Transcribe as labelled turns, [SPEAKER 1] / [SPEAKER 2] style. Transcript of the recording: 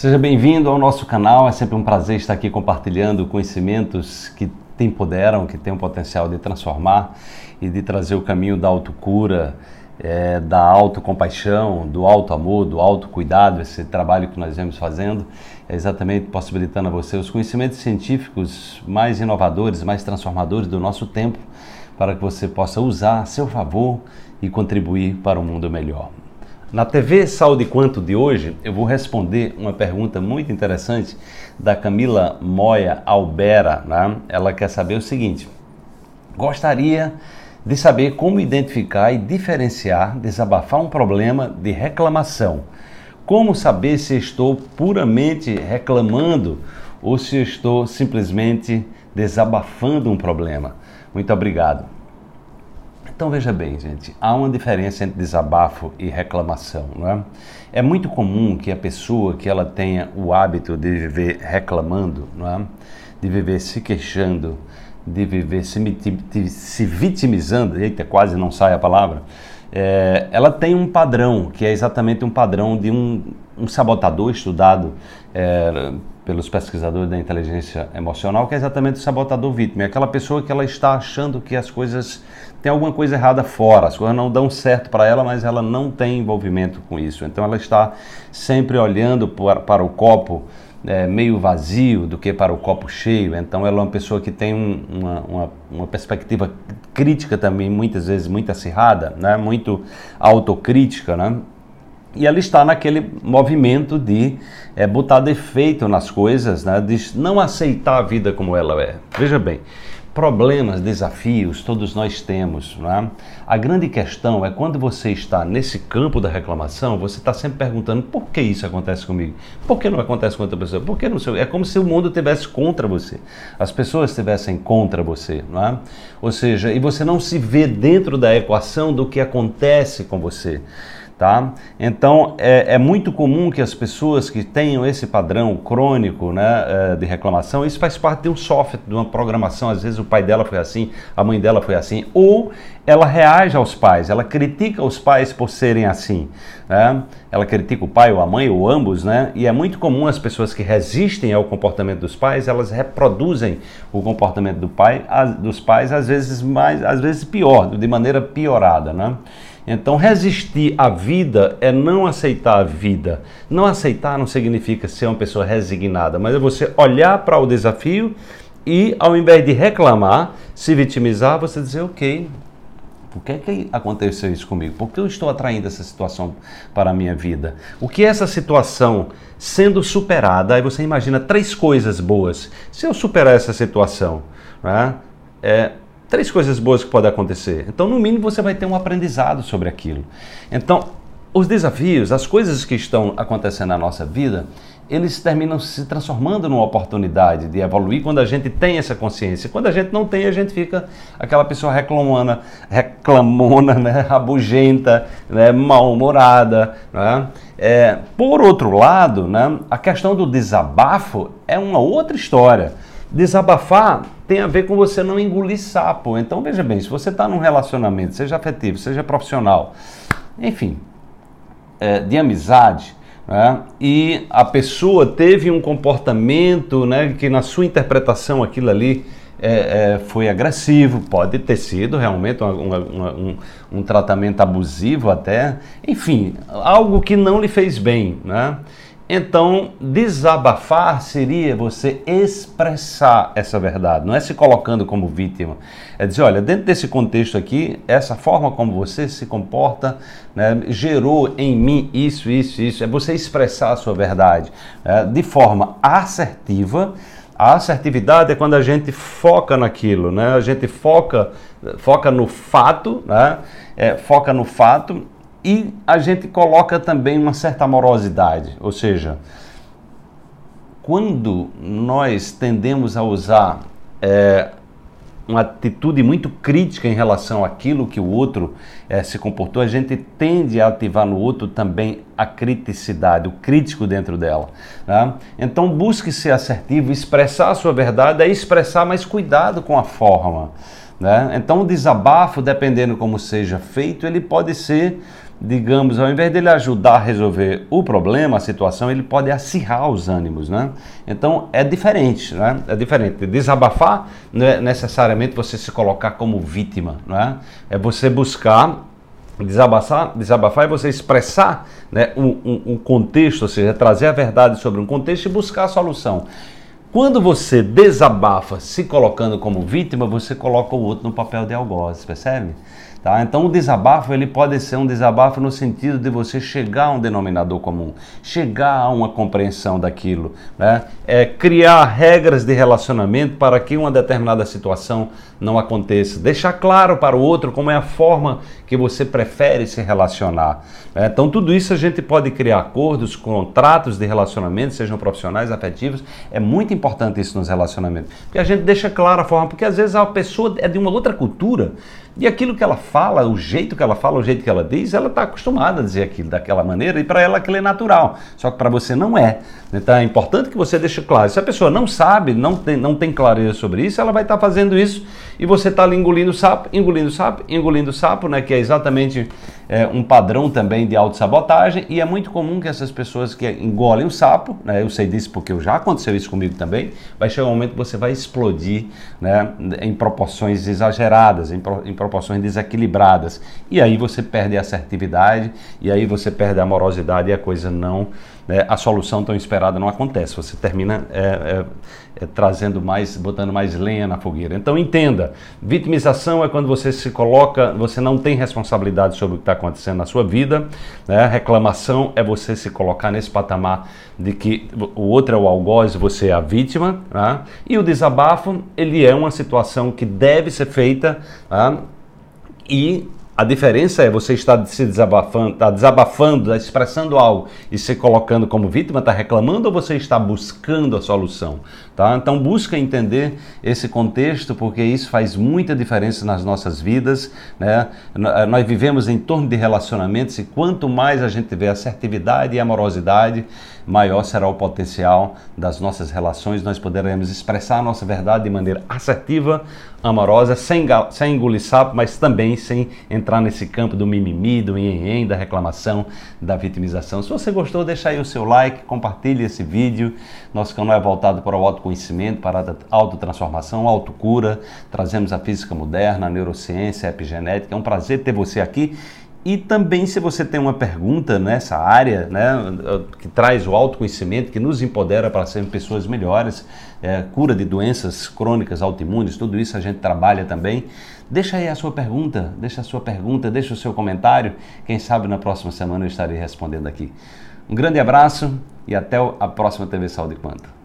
[SPEAKER 1] Seja bem-vindo ao nosso canal, é sempre um prazer estar aqui compartilhando conhecimentos que te empoderam, que têm o potencial de transformar e de trazer o caminho da autocura, é, da autocompaixão, do auto-amor, do autocuidado, esse trabalho que nós vemos fazendo, é exatamente possibilitando a você os conhecimentos científicos mais inovadores, mais transformadores do nosso tempo, para que você possa usar a seu favor e contribuir para um mundo melhor. Na TV Saúde Quanto de hoje, eu vou responder uma pergunta muito interessante da Camila Moya Albera. Né? Ela quer saber o seguinte: gostaria de saber como identificar e diferenciar, desabafar um problema de reclamação. Como saber se estou puramente reclamando ou se estou simplesmente desabafando um problema? Muito obrigado. Então veja bem, gente, há uma diferença entre desabafo e reclamação, não é? É muito comum que a pessoa que ela tenha o hábito de viver reclamando, não é? De viver se queixando, de viver se, se vitimizando, eita, quase não sai a palavra, é, ela tem um padrão, que é exatamente um padrão de um, um sabotador estudado é, pelos pesquisadores da inteligência emocional, que é exatamente o sabotador vítima. É aquela pessoa que ela está achando que as coisas tem alguma coisa errada fora, as coisas não dão certo para ela, mas ela não tem envolvimento com isso. Então ela está sempre olhando para, para o copo é, meio vazio do que para o copo cheio. Então ela é uma pessoa que tem um, uma, uma, uma, perspectiva crítica também, muitas vezes muito acirrada, né? muito autocrítica, né? E ela está naquele movimento de é, botar defeito nas coisas, né? de não aceitar a vida como ela é. Veja bem, problemas, desafios, todos nós temos. Não é? A grande questão é quando você está nesse campo da reclamação, você está sempre perguntando por que isso acontece comigo? Por que não acontece com outra pessoa? Por que não sei? É como se o mundo estivesse contra você. As pessoas estivessem contra você. Não é? Ou seja, e você não se vê dentro da equação do que acontece com você. Tá? Então é, é, muito comum que as pessoas que tenham esse padrão crônico né, é, de reclamação, isso faz parte de um software, de uma programação. Às vezes o pai dela foi assim, a mãe dela foi assim, ou ela reage aos pais, ela critica os pais por serem assim. Né? Ela critica o pai ou a mãe ou ambos, né? E é muito comum as pessoas que resistem ao comportamento dos pais, elas reproduzem o comportamento do pai, dos pais, às vezes mais, às vezes pior, de maneira piorada, né? Então, resistir à vida é não aceitar a vida. Não aceitar não significa ser uma pessoa resignada, mas é você olhar para o desafio e, ao invés de reclamar, se vitimizar, você dizer: ok, por que, que aconteceu isso comigo? Por que eu estou atraindo essa situação para a minha vida? O que é essa situação sendo superada? Aí você imagina três coisas boas. Se eu superar essa situação, né, é, três coisas boas que podem acontecer. Então, no mínimo, você vai ter um aprendizado sobre aquilo. Então, os desafios, as coisas que estão acontecendo na nossa vida, eles terminam se transformando numa oportunidade de evoluir quando a gente tem essa consciência. Quando a gente não tem, a gente fica aquela pessoa reclamona, reclamona, né, rabugenta, né, mal-humorada. Né? É, por outro lado, né, a questão do desabafo é uma outra história. Desabafar tem a ver com você não engolir sapo. Então veja bem, se você está num relacionamento, seja afetivo, seja profissional, enfim, é, de amizade, né, e a pessoa teve um comportamento né, que na sua interpretação aquilo ali é, é, foi agressivo, pode ter sido realmente uma, uma, uma, um, um, tratamento abusivo até, enfim, algo que não lhe fez bem, né? Então, desabafar seria você expressar essa verdade, não é se colocando como vítima. É dizer, olha, dentro desse contexto aqui, essa forma como você se comporta né, gerou em mim isso, isso, isso. É você expressar a sua verdade né, de forma assertiva. A assertividade é quando a gente foca naquilo, né? A gente foca, foca no fato, né? É, foca no fato e a gente coloca também uma certa amorosidade, ou seja, quando nós tendemos a usar é, uma atitude muito crítica em relação àquilo que o outro é, se comportou, a gente tende a ativar no outro também a criticidade, o crítico dentro dela. Né? Então busque ser assertivo, expressar a sua verdade é expressar, mas cuidado com a forma. Né? Então o desabafo, dependendo como seja feito, ele pode ser digamos, ao invés dele ajudar a resolver o problema, a situação, ele pode acirrar os ânimos, né? Então é diferente, né? É diferente. Desabafar não é necessariamente você se colocar como vítima, né? É você buscar desabafar, desabafar é você expressar né, um, um, um contexto, ou seja, trazer a verdade sobre um contexto e buscar a solução. Quando você desabafa se colocando como vítima, você coloca o outro no papel de algoz, percebe? Tá? Então o desabafo ele pode ser um desabafo no sentido de você chegar a um denominador comum, chegar a uma compreensão daquilo, né? é, criar regras de relacionamento para que uma determinada situação não aconteça, deixar claro para o outro como é a forma que você prefere se relacionar. Né? Então tudo isso a gente pode criar acordos, contratos de relacionamento, sejam profissionais, afetivos, é muito importante isso nos relacionamentos, porque a gente deixa claro a forma, porque às vezes a pessoa é de uma outra cultura e aquilo que ela fala, o jeito que ela fala, o jeito que ela diz, ela está acostumada a dizer aquilo daquela maneira e para ela aquilo é natural. Só que para você não é. Então é importante que você deixe claro. Se a pessoa não sabe, não tem, não tem clareza sobre isso, ela vai estar tá fazendo isso e você está ali engolindo sapo, engolindo sapo, engolindo sapo, né? Que é exatamente é, um padrão também de autossabotagem e é muito comum que essas pessoas que engolem o sapo, né? Eu sei disso porque já aconteceu isso comigo também, vai chegar um momento que você vai explodir, né? Em proporções exageradas, em, pro, em proporções desequilibradas e aí você perde a assertividade e aí você perde a amorosidade e a coisa não né, a solução tão esperada não acontece. Você termina é, é, é, trazendo mais, botando mais lenha na fogueira. Então entenda, vitimização é quando você se coloca, você não tem responsabilidade sobre o que está acontecendo na sua vida. Né? Reclamação é você se colocar nesse patamar de que o outro é o algoz, você é a vítima. Né? E o desabafo, ele é uma situação que deve ser feita né? E a diferença é você estar se desabafando, está desabafando, tá expressando algo e se colocando como vítima, está reclamando ou você está buscando a solução? Tá? Então busca entender esse contexto porque isso faz muita diferença nas nossas vidas. Né? Nós vivemos em torno de relacionamentos e quanto mais a gente tiver assertividade e amorosidade, maior será o potencial das nossas relações, nós poderemos expressar a nossa verdade de maneira assertiva, amorosa, sem, sem engolir sapo, mas também sem entrar nesse campo do mimimi, do enhen, da reclamação, da vitimização. Se você gostou, deixa aí o seu like, compartilhe esse vídeo. Nosso canal é voltado para o autoconhecimento, para a autotransformação, autocura. Trazemos a física moderna, a neurociência, a epigenética. É um prazer ter você aqui. E também, se você tem uma pergunta nessa área, né, que traz o autoconhecimento, que nos empodera para sermos pessoas melhores, é, cura de doenças crônicas, autoimunes, tudo isso a gente trabalha também. Deixa aí a sua pergunta, deixa a sua pergunta, deixa o seu comentário. Quem sabe na próxima semana eu estarei respondendo aqui. Um grande abraço e até a próxima TV Saúde Quanto.